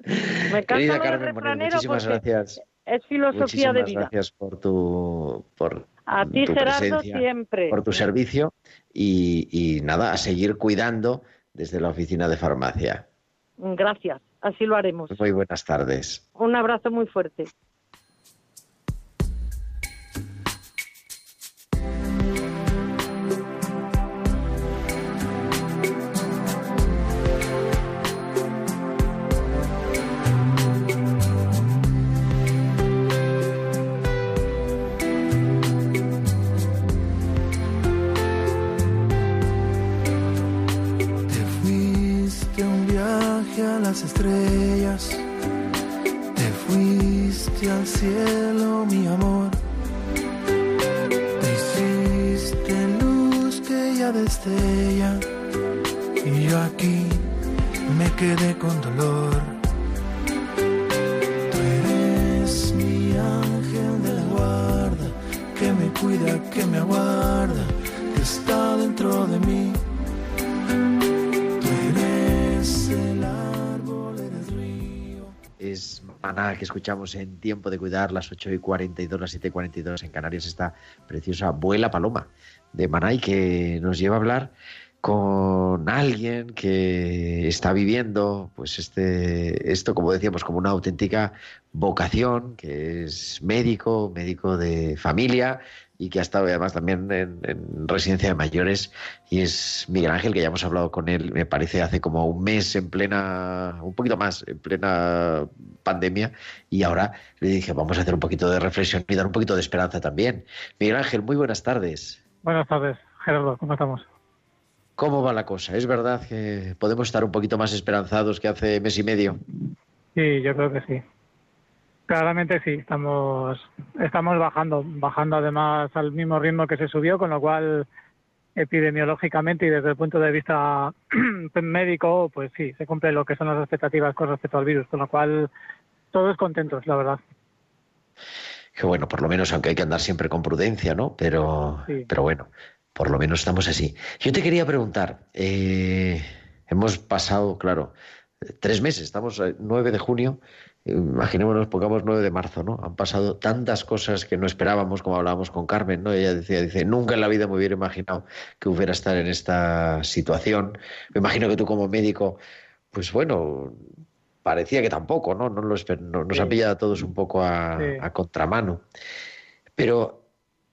Me encanta refranero muchísimas gracias es filosofía de vida. Gracias por tu por a ti Gerardo siempre por tu servicio y, y nada a seguir cuidando desde la oficina de farmacia. Gracias. así lo haremos. Muy buenas tardes. Un abrazo muy fuerte. Cielo, mi amor. Te hiciste luz que ya destella. Y yo aquí me quedé con dolor. Tú eres mi ángel de la guarda, que me cuida, que me aguarda, que está dentro de mí. Maná que escuchamos en Tiempo de Cuidar, las 8 y 42, las 7 y 42 en Canarias, esta preciosa Vuela Paloma de Maná y que nos lleva a hablar con alguien que está viviendo pues este esto como decíamos como una auténtica vocación que es médico médico de familia y que ha estado además también en, en residencia de mayores y es Miguel Ángel que ya hemos hablado con él me parece hace como un mes en plena un poquito más en plena pandemia y ahora le dije vamos a hacer un poquito de reflexión y dar un poquito de esperanza también Miguel Ángel muy buenas tardes Buenas tardes, Gerardo, ¿cómo estamos? ¿Cómo va la cosa? ¿Es verdad que podemos estar un poquito más esperanzados que hace mes y medio? Sí, yo creo que sí. Claramente sí, estamos, estamos bajando, bajando además al mismo ritmo que se subió, con lo cual epidemiológicamente y desde el punto de vista [CLEARS THROAT] médico, pues sí, se cumple lo que son las expectativas con respecto al virus, con lo cual todos contentos, la verdad. Que bueno, por lo menos, aunque hay que andar siempre con prudencia, ¿no? Pero, Sí. pero bueno, por lo menos estamos así. Yo te quería preguntar, eh, hemos pasado, claro, tres meses, estamos a 9 de junio, imaginémonos, pongamos 9 de marzo, ¿no? Han pasado tantas cosas que no esperábamos, como hablábamos con Carmen, ¿no? Ella decía, dice, nunca en la vida me hubiera imaginado que hubiera estar en esta situación. Me imagino que tú como médico, pues bueno, parecía que tampoco, ¿no? no lo no- nos Sí. ha pillado a todos un poco a, Sí. a contramano. Pero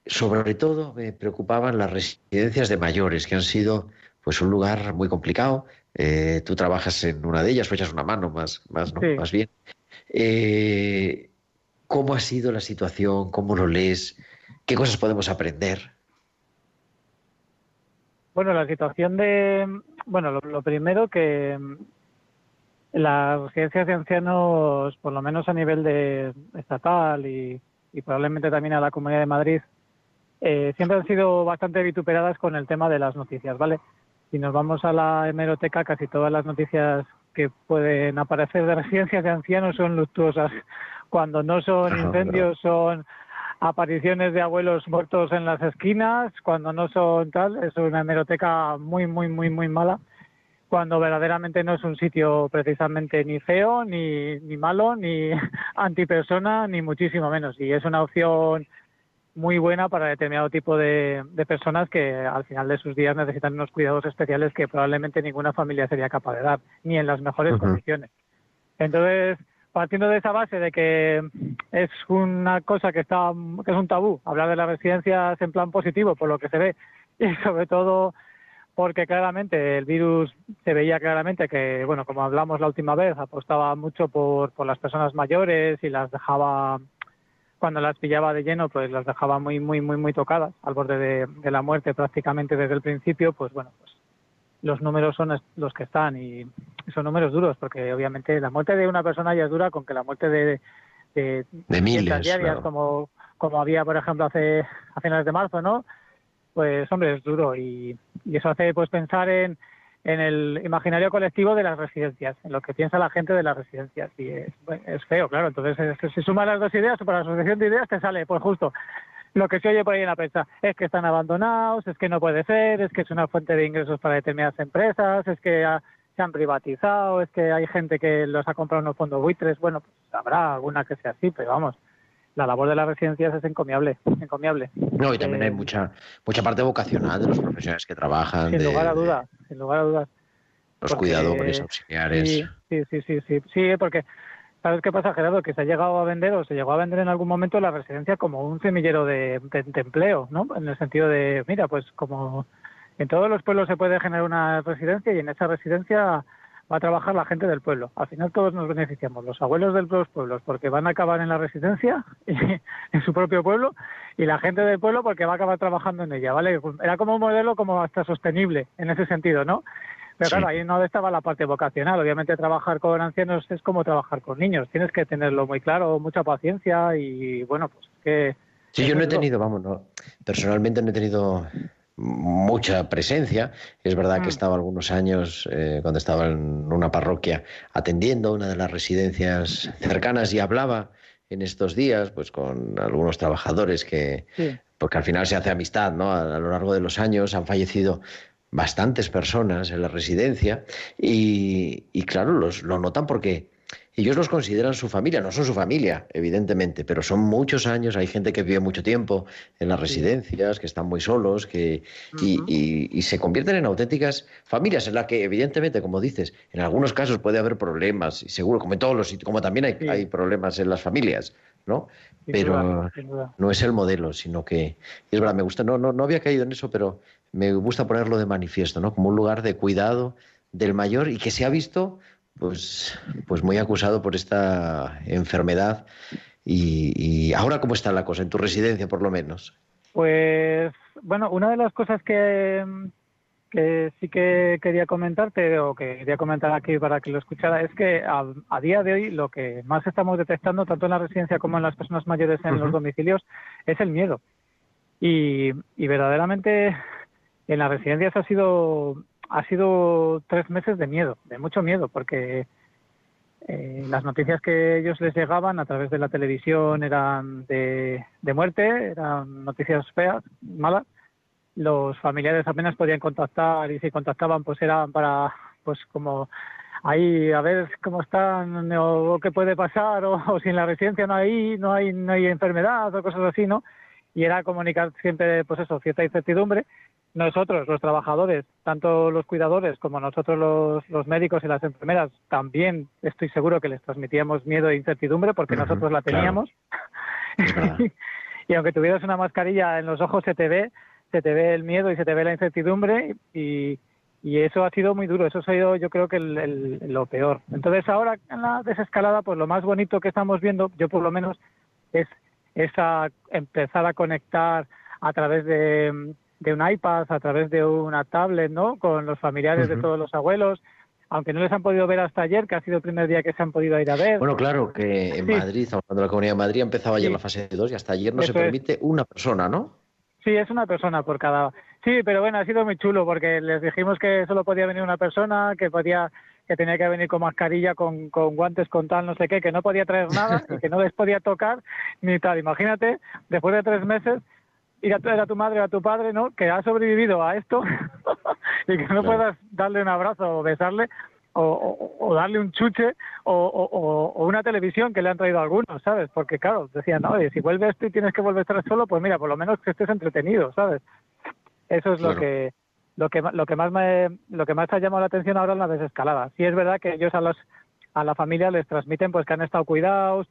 sobre todo me preocupaban las residencias de mayores, que han sido pues un lugar muy complicado. Eh, tú trabajas en una de ellas, o echas una mano más, más, ¿no? Sí. más bien. Eh, ¿Cómo ha sido la situación? ¿Cómo lo lees? ¿Qué cosas podemos aprender? Bueno, la situación de, bueno, lo, primero que mm, las residencias de ancianos, por lo menos a nivel de estatal y, y probablemente también a la Comunidad de Madrid, eh, siempre han sido bastante vituperadas con el tema de las noticias, ¿vale? Si nos vamos a la hemeroteca, casi todas las noticias que pueden aparecer de residencias de ancianos son luctuosas. Cuando no son Ajá, incendios, son apariciones de abuelos muertos en las esquinas, cuando no son tal, es una hemeroteca muy, muy, muy, muy mala, cuando verdaderamente no es un sitio precisamente ni feo, ni, ni malo, ni [LAUGHS] antipersona, ni muchísimo menos. Y es una opción muy buena para determinado tipo de, de personas que al final de sus días necesitan unos cuidados especiales que probablemente ninguna familia sería capaz de dar, ni en las mejores condiciones. Entonces, partiendo de esa base de que es una cosa que está que es un tabú hablar de las residencias en plan positivo por lo que se ve [LAUGHS] y sobre todo porque claramente el virus se veía claramente que bueno como hablamos la última vez apostaba mucho por, por las personas mayores y las dejaba cuando las pillaba de lleno pues las dejaba muy muy muy muy tocadas al borde de, de la muerte prácticamente desde el principio pues bueno pues los números son los que están y son números duros porque obviamente la muerte de una persona ya es dura con que la muerte de de, De miles, diarias claro. como como había por ejemplo hace a finales de marzo no pues hombre es duro y, y eso hace pues pensar en en el imaginario colectivo de las residencias, en lo que piensa la gente de las residencias. Y es, es feo, claro. Entonces, es- si sumas las dos ideas, para la asociación de ideas te sale, pues justo, lo que se oye por ahí en la prensa es que están abandonados, es que no puede ser, es que es una fuente de ingresos para determinadas empresas, es que ha- se han privatizado, es que hay gente que los ha comprado en unos fondos buitres. Bueno, pues habrá alguna que sea así, pero vamos, la labor de las residencias es encomiable, encomiable. No, y también hay Eh, mucha, mucha parte vocacional de los profesionales que trabajan, Sin de, lugar a dudas, sin lugar a dudas. los porque- cuidadores, auxiliares. Sí, Sí, sí, sí, sí, sí, porque ¿sabes qué pasa, Gerardo? Que se ha llegado a vender o se llegó a vender en algún momento la residencia como un semillero de, de- de empleo, ¿no? En el sentido de, mira, pues como en todos los pueblos se puede generar una residencia y en esa residencia va a trabajar la gente del pueblo. Al final todos nos beneficiamos, los abuelos de los pueblos porque van a acabar en la residencia, y- [LAUGHS] en su propio pueblo, y la gente del pueblo porque va a acabar trabajando en ella, ¿vale? Era como un modelo como hasta sostenible en ese sentido, ¿no? Pero Sí. claro, ahí no estaba la parte vocacional. Obviamente trabajar con ancianos es como trabajar con niños. Tienes que tenerlo muy claro, mucha paciencia y bueno, pues que... Sí, yo no he tenido, vamos, no, personalmente no he tenido mucha presencia. Es verdad que Mm. he estado algunos años eh, cuando estaba en una parroquia atendiendo una de las residencias cercanas y hablaba en estos días pues con algunos trabajadores que Sí. porque al final se hace amistad, ¿no? A, a lo largo de los años han fallecido bastantes personas en la residencia y, y claro, los, lo notan porque ellos los consideran su familia, no son su familia, evidentemente, pero son muchos años, hay gente que vive mucho tiempo en las residencias, que están muy solos, que, y, y- y se convierten en auténticas familias en las que, evidentemente, como dices, en algunos casos puede haber problemas, y seguro, como en todos los sitios, como también hay, hay problemas en las familias, ¿no? Sin pero duda, sin duda. no es el modelo, sino que es verdad, me gusta, no, no, no había caído en eso, pero me gusta ponerlo de manifiesto, ¿no? Como un lugar de cuidado del mayor y que se ha visto pues, pues muy acusado por esta enfermedad. Y, y ahora cómo está la cosa, en tu residencia por lo menos. Pues bueno, una de las cosas que, que sí que quería comentarte o que quería comentar aquí para que lo escuchara es que a, a día de hoy lo que más estamos detectando tanto en la residencia como en las personas mayores en los domicilios es el miedo. Y, y verdaderamente en las residencias ha sido ha sido tres meses de miedo, de mucho miedo, porque eh, las noticias que ellos les llegaban a través de la televisión eran de, de muerte, eran noticias feas, malas. Los familiares apenas podían contactar y si contactaban pues eran para pues como ahí a ver cómo están o qué puede pasar o, o si en la residencia no hay no hay no hay enfermedad o cosas así, ¿no? Y era comunicar siempre pues eso, cierta incertidumbre nosotros, los trabajadores, tanto los cuidadores como nosotros los, los médicos y las enfermeras, también estoy seguro que les transmitíamos miedo e incertidumbre porque Ujú, nosotros la claro. teníamos. Verdad. [LAUGHS] y aunque tuvieras una mascarilla en los ojos se te ve, se te ve el miedo y se te ve la incertidumbre y, y eso ha sido muy duro, eso ha sido yo creo que el- el- lo peor. Entonces ahora en la desescalada, pues lo más bonito que estamos viendo, yo por lo menos, es esa empezar a conectar a través de, de un iPad, a través de una tablet, ¿no? Con los familiares de todos los abuelos, aunque no les han podido ver hasta ayer, que ha sido el primer día que se han podido ir a ver. Bueno, claro que en Sí. Madrid, estamos hablando de la Comunidad de Madrid, empezaba ayer Sí. la fase 2 y hasta ayer no Eso se es. permite una persona, ¿no? Sí, es una persona por cada. Sí, pero bueno, ha sido muy chulo porque les dijimos que solo podía venir una persona, que podía que tenía que venir con mascarilla, con, con guantes, con tal, no sé qué, que no podía traer nada y que no les podía tocar ni tal. Imagínate, después de tres meses, ir a traer a tu madre o a tu padre, ¿no? Que ha sobrevivido a esto [LAUGHS] y que no Claro. puedas darle un abrazo o besarle o, o- o darle un chuche o, o- una televisión que le han traído algunos, ¿sabes? Porque claro, decían, oye, si vuelves tú y tienes que volver a estar solo, pues mira, por lo menos que estés entretenido, ¿sabes? Eso es lo que lo que lo que más me lo que más ha llamado la atención ahora en la desescalada. Sí es verdad que ellos a los a la familia les transmiten pues que han estado cuidados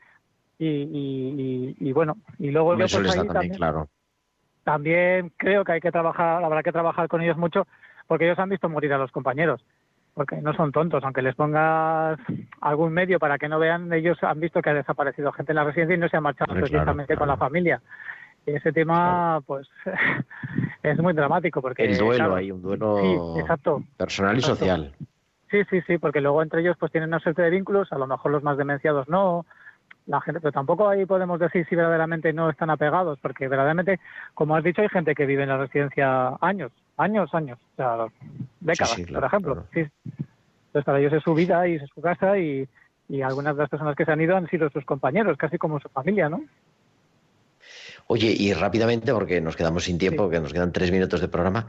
y, y, y- y bueno y luego yo, pues, ahí también, claro. también creo que hay que trabajar, habrá que trabajar con ellos mucho, porque ellos han visto morir a los compañeros, porque no son tontos, aunque les pongas algún medio para que no vean, ellos han visto que ha desaparecido gente en la residencia y no se han marchado claro, precisamente con la familia. Y ese tema, pues, [LAUGHS] es muy dramático, porque... El duelo, claro, hay un duelo Sí, exacto. personal y Exacto. social. Sí, sí, sí, porque luego entre ellos pues tienen una serie de vínculos, a lo mejor los más demenciados no, la gente, pero tampoco ahí podemos decir si verdaderamente no están apegados, porque verdaderamente, como has dicho, hay gente que vive en la residencia años, años, años, o sea, décadas, sí, claro, por ejemplo. Sí. Entonces para ellos es su vida y es su casa y, y algunas de las personas que se han ido han sido sus compañeros, casi como su familia, ¿no? Oye, y rápidamente, porque nos quedamos sin tiempo, que nos quedan tres minutos de programa,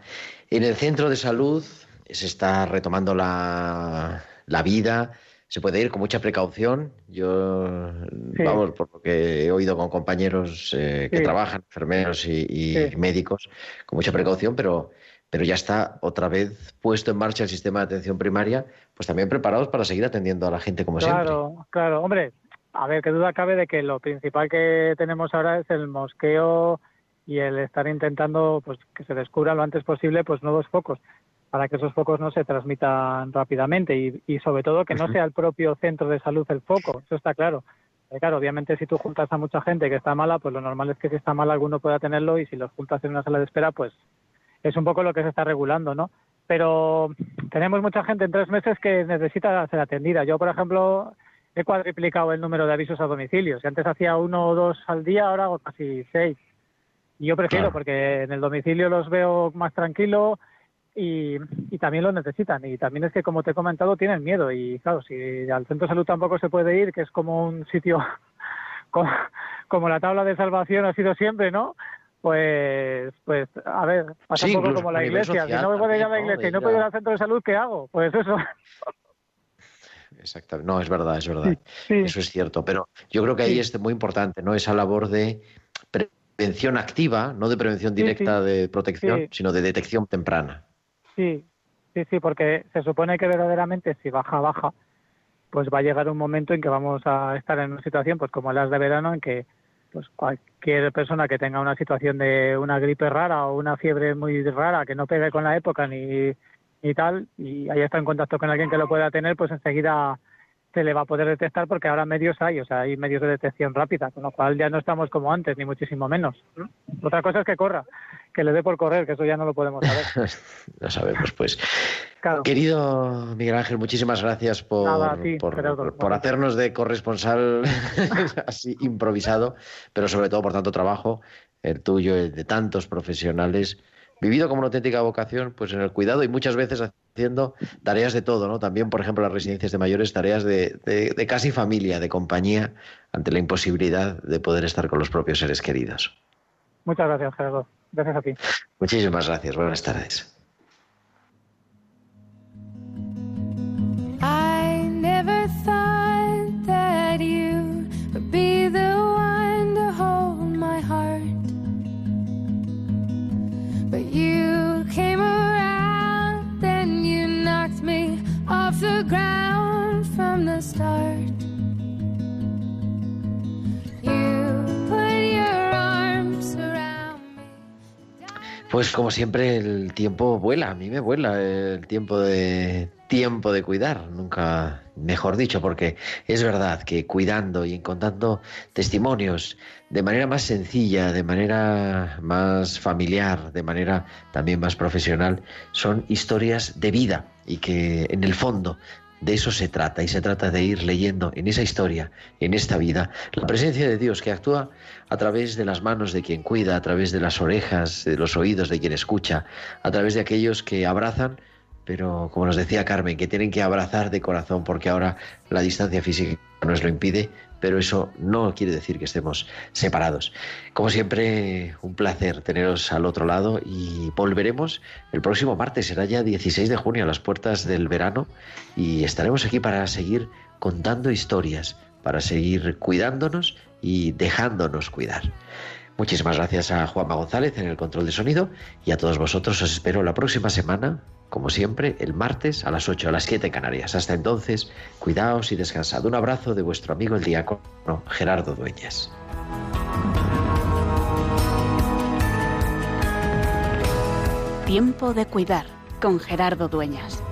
en el centro de salud se está retomando la, la vida, se puede ir con mucha precaución. Yo, vamos, por lo que he oído con compañeros eh, que trabajan, enfermeros y, médicos, con mucha precaución, pero, pero ya está otra vez puesto en marcha el sistema de atención primaria, pues también preparados para seguir atendiendo a la gente como siempre. Claro, claro. Hombre, a ver, qué duda cabe de que lo principal que tenemos ahora es el mosqueo y el estar intentando pues que se descubra lo antes posible pues nuevos focos para que esos focos no se transmitan rápidamente y, sobre todo que no sea el propio centro de salud el foco, eso está claro. claro, obviamente si tú juntas a mucha gente que está mala, pues lo normal es que si está mal alguno pueda tenerlo y si los juntas en una sala de espera, pues es un poco lo que se está regulando, ¿no? Pero tenemos mucha gente en tres meses que necesita ser atendida. Yo, por ejemplo, he cuadriplicado el número de avisos a domicilio. Si antes hacía uno o dos al día, ahora hago casi seis. Y yo prefiero, porque en el domicilio los veo más tranquilo, y, también lo necesitan. Y también es que, como te he comentado, tienen miedo. Y claro, si al centro de salud tampoco se puede ir, que es como un sitio, [LAUGHS] como, la tabla de salvación ha sido siempre, ¿no? Pues, pues a ver, pasa un poco como la iglesia. Si no me puedo ir a la iglesia y no puedo ir al centro de salud, ¿qué hago? Pues eso. Exactamente. No, es verdad, es verdad. Eso es cierto. Pero yo creo que ahí es muy importante, ¿no? Esa labor de prevención activa, no de prevención directa de protección, sino de detección temprana. Sí, sí, sí, porque se supone que verdaderamente si baja, baja, pues va a llegar un momento en que vamos a estar en una situación, pues como las de verano, en que pues cualquier persona que tenga una situación de una gripe rara o una fiebre muy rara que no pegue con la época ni, ni tal y haya está en contacto con alguien que lo pueda tener, pues enseguida se le va a poder detectar porque ahora medios hay, o sea, hay medios de detección rápida, con lo cual ya no estamos como antes, ni muchísimo menos. Otra cosa es que corra, que le dé por correr, que eso ya no lo podemos saber. [LAUGHS] lo sabemos, pues. Querido Miguel Ángel, muchísimas gracias por, por, hacernos de corresponsal [LAUGHS] así improvisado, pero sobre todo por tanto trabajo, el tuyo, el de tantos profesionales vivido como una auténtica vocación, pues en el cuidado y muchas veces haciendo tareas de todo, ¿no? También, por ejemplo, las residencias de mayores, tareas de, de, casi familia, de compañía, ante la imposibilidad de poder estar con los propios seres queridos. Muchas gracias, Gerardo. Gracias a ti. Muchísimas gracias. Buenas tardes. Pues como siempre el tiempo vuela, a mí me vuela el tiempo de tiempo de cuidar, nunca mejor dicho, porque es verdad que cuidando y contando testimonios de manera más sencilla, de manera más familiar, de manera también más profesional, son historias de vida y que en el fondo de eso se trata y se trata de ir leyendo en esa historia, en esta vida, la presencia de Dios que actúa a través de las manos de quien cuida, a través de las orejas, de los oídos de quien escucha, a través de aquellos que abrazan, pero como nos decía Carmen, que tienen que abrazar de corazón porque ahora la distancia física nos lo impide, pero eso no quiere decir que estemos separados. Como siempre, un placer teneros al otro lado y volveremos el próximo martes, será ya 16 de junio a las puertas del verano y estaremos aquí para seguir contando historias, para seguir cuidándonos y dejándonos cuidar. Muchísimas gracias a Juanma González en el control de sonido y a todos vosotros os espero la próxima semana, como siempre, el martes a las 8 a las 7 en Canarias. Hasta entonces, cuidaos y descansad. Un abrazo de vuestro amigo el diácono Gerardo Dueñas. Tiempo de cuidar con Gerardo Dueñas.